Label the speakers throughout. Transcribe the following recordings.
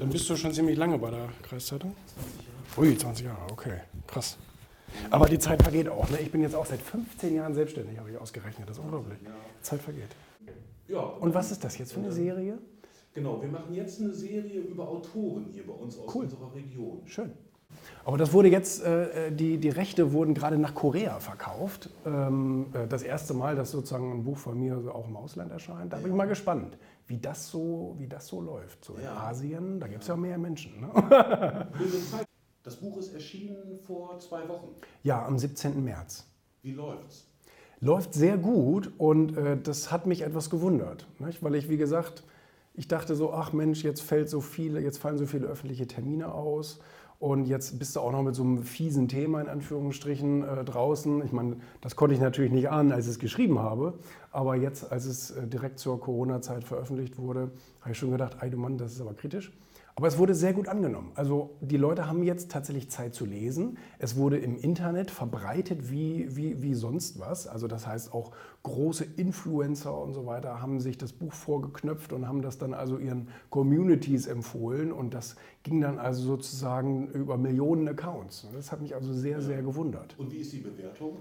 Speaker 1: Dann bist du schon ziemlich lange bei der Kreiszeitung? 20 Jahre. Ui, 20 Jahre, okay, krass. Aber die Zeit vergeht auch. Ne? Ich bin jetzt auch seit 15 Jahren selbstständig, habe ich ausgerechnet. Das ist unglaublich. Die Zeit vergeht. Ja. Und was ist das jetzt für eine Serie?
Speaker 2: Genau, wir machen jetzt eine Serie über Autoren hier bei uns aus cool. unserer Region.
Speaker 1: Schön. Aber das wurde jetzt, äh, die, die Rechte wurden gerade nach Korea verkauft. Ähm, äh, das erste Mal, dass sozusagen ein Buch von mir auch im Ausland erscheint. Da bin ich mal gespannt, wie das so, wie das so läuft. So in ja. Asien, da gibt es ja mehr Menschen. Ne?
Speaker 2: Das Buch ist erschienen vor zwei Wochen.
Speaker 1: Ja, am 17. März.
Speaker 2: Wie läuft's?
Speaker 1: Läuft sehr gut und äh, das hat mich etwas gewundert. Nicht? Weil ich, wie gesagt, ich dachte so, ach Mensch, jetzt fällt so viele, jetzt fallen so viele öffentliche Termine aus. Und jetzt bist du auch noch mit so einem fiesen Thema in Anführungsstrichen äh, draußen. Ich meine, das konnte ich natürlich nicht ahnen, als ich es geschrieben habe. Aber jetzt, als es äh, direkt zur Corona-Zeit veröffentlicht wurde, habe ich schon gedacht, ey du Mann, das ist aber kritisch. Aber es wurde sehr gut angenommen. Also die Leute haben jetzt tatsächlich Zeit zu lesen. Es wurde im Internet verbreitet wie, wie, wie sonst was. Also das heißt auch große Influencer und so weiter haben sich das Buch vorgeknöpft und haben das dann also ihren Communities empfohlen. Und das ging dann also sozusagen über Millionen Accounts. Das hat mich also sehr, sehr gewundert.
Speaker 2: Und wie ist die Bewertung?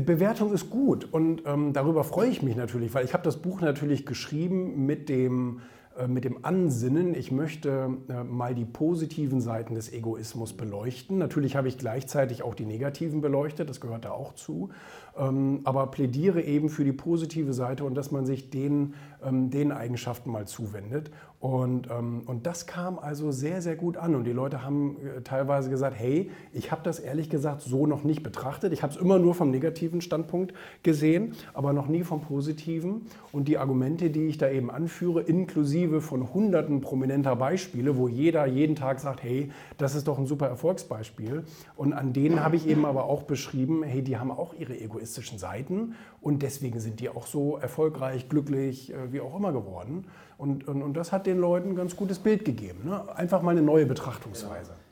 Speaker 1: Bewertung ist gut und ähm, darüber freue ich mich natürlich, weil ich habe das Buch natürlich geschrieben mit dem mit dem Ansinnen, ich möchte äh, mal die positiven Seiten des Egoismus beleuchten. Natürlich habe ich gleichzeitig auch die negativen beleuchtet, das gehört da auch zu, ähm, aber plädiere eben für die positive Seite und dass man sich den, ähm, den Eigenschaften mal zuwendet. Und, ähm, und das kam also sehr, sehr gut an. Und die Leute haben äh, teilweise gesagt, hey, ich habe das ehrlich gesagt so noch nicht betrachtet. Ich habe es immer nur vom negativen Standpunkt gesehen, aber noch nie vom positiven. Und die Argumente, die ich da eben anführe, inklusive von hunderten prominenter Beispiele, wo jeder jeden Tag sagt, hey, das ist doch ein super Erfolgsbeispiel. Und an denen habe ich eben aber auch beschrieben, hey, die haben auch ihre egoistischen Seiten und deswegen sind die auch so erfolgreich, glücklich, äh, wie auch immer geworden. Und, und, und das hat den Leuten ein ganz gutes Bild gegeben. Ne? Einfach mal eine neue Betrachtungsweise. Ja.